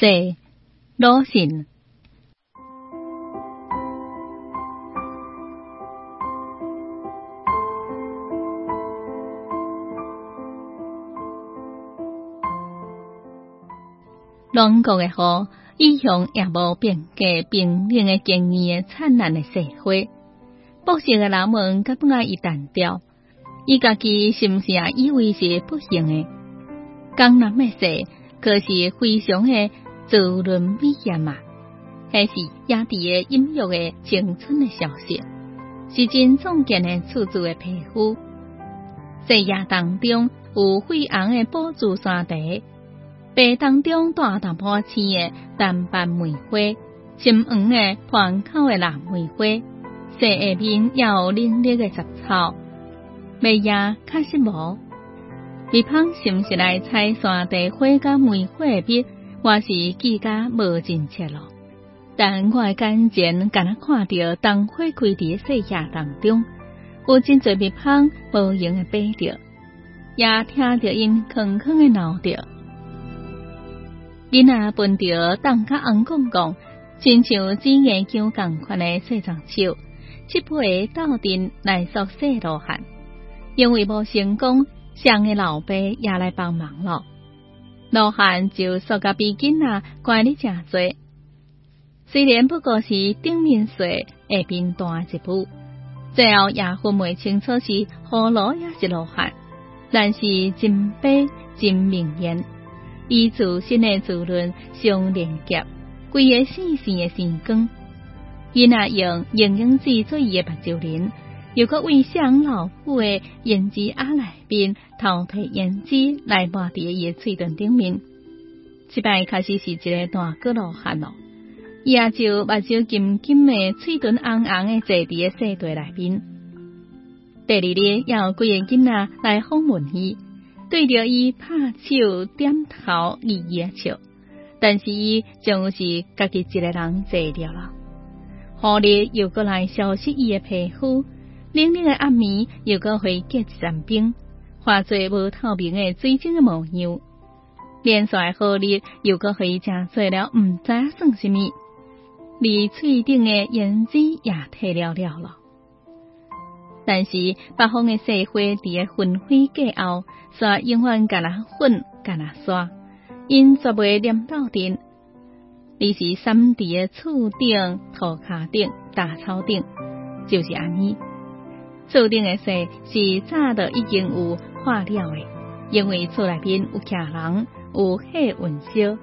四鲁迅。乱国的河，一向也无变革平静的经验的灿烂的社会。不幸的人们甲不爱伊单调，伊家己是毋是也以为是不幸的？江南的事，可是非常的自论美艳嘛？还是亚弟的音乐的青春的消息？是真壮健的处处的皮肤？细叶当中有灰红的宝珠山茶。白当中大淡薄青的淡斑梅花，深黄的盘口的蓝梅花，细下面有嫩绿的杂草。梅叶确实无，蜜蜂是毋是来采山地花甲梅花蜜？我是记甲无真切咯。但我眼前敢若看到灯花开伫细叶当中，有真侪蜜蜂无影的飞着，也听着因空空的闹着。囡仔闻着当甲红公公，亲像紫眼姜共款的细长手，七八个斗阵来熟悉罗汉，因为无成功，上个老爸也来帮忙咯。罗汉就说甲比囡仔乖哩诚多，虽然不过是顶面细，下边大一步，最后也分未清楚是何罗也是罗汉，但是真悲真明言。伊自身的自论相连接，规个细细的神光。伊那用营养剂做伊的目睭鳞，又搁为上老虎的胭脂鸭内边头皮胭脂来抹伫伊的嘴唇顶面。即摆开始是一个大个罗汉咯，伊也就目睭金金的，嘴唇红红的坐伫个细地内边。第二日要几个囡仔来访问伊。对着伊拍手点头意也笑，但是伊就是家己一个人坐着了。后日又过来消息伊的皮肤，冷冷的暗暝又搁会结一阵冰，化作无透明的水晶的模样。连续好日又搁会正做了，毋知算什么，离喙顶的胭脂也褪了了了。但是北方的社会伫个纷飞过后，煞永远干那混干那刷，因绝袂念到顶。你是三伫个厝顶、土骹顶、大草顶，就是安尼。注定的事是早都已经有化了的，因为厝内边有徛人，有火运烧。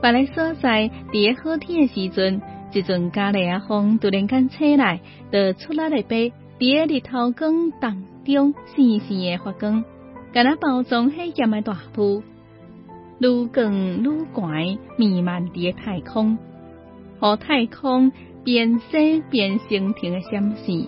别个所在伫个好天的时阵，一阵家里啊风突然间吹来，就出来了杯。伫日头光当中，细细的发光，甲那包装黑咸的大雾，愈光愈悬，弥漫伫太空，和太空变色变形成的闪示，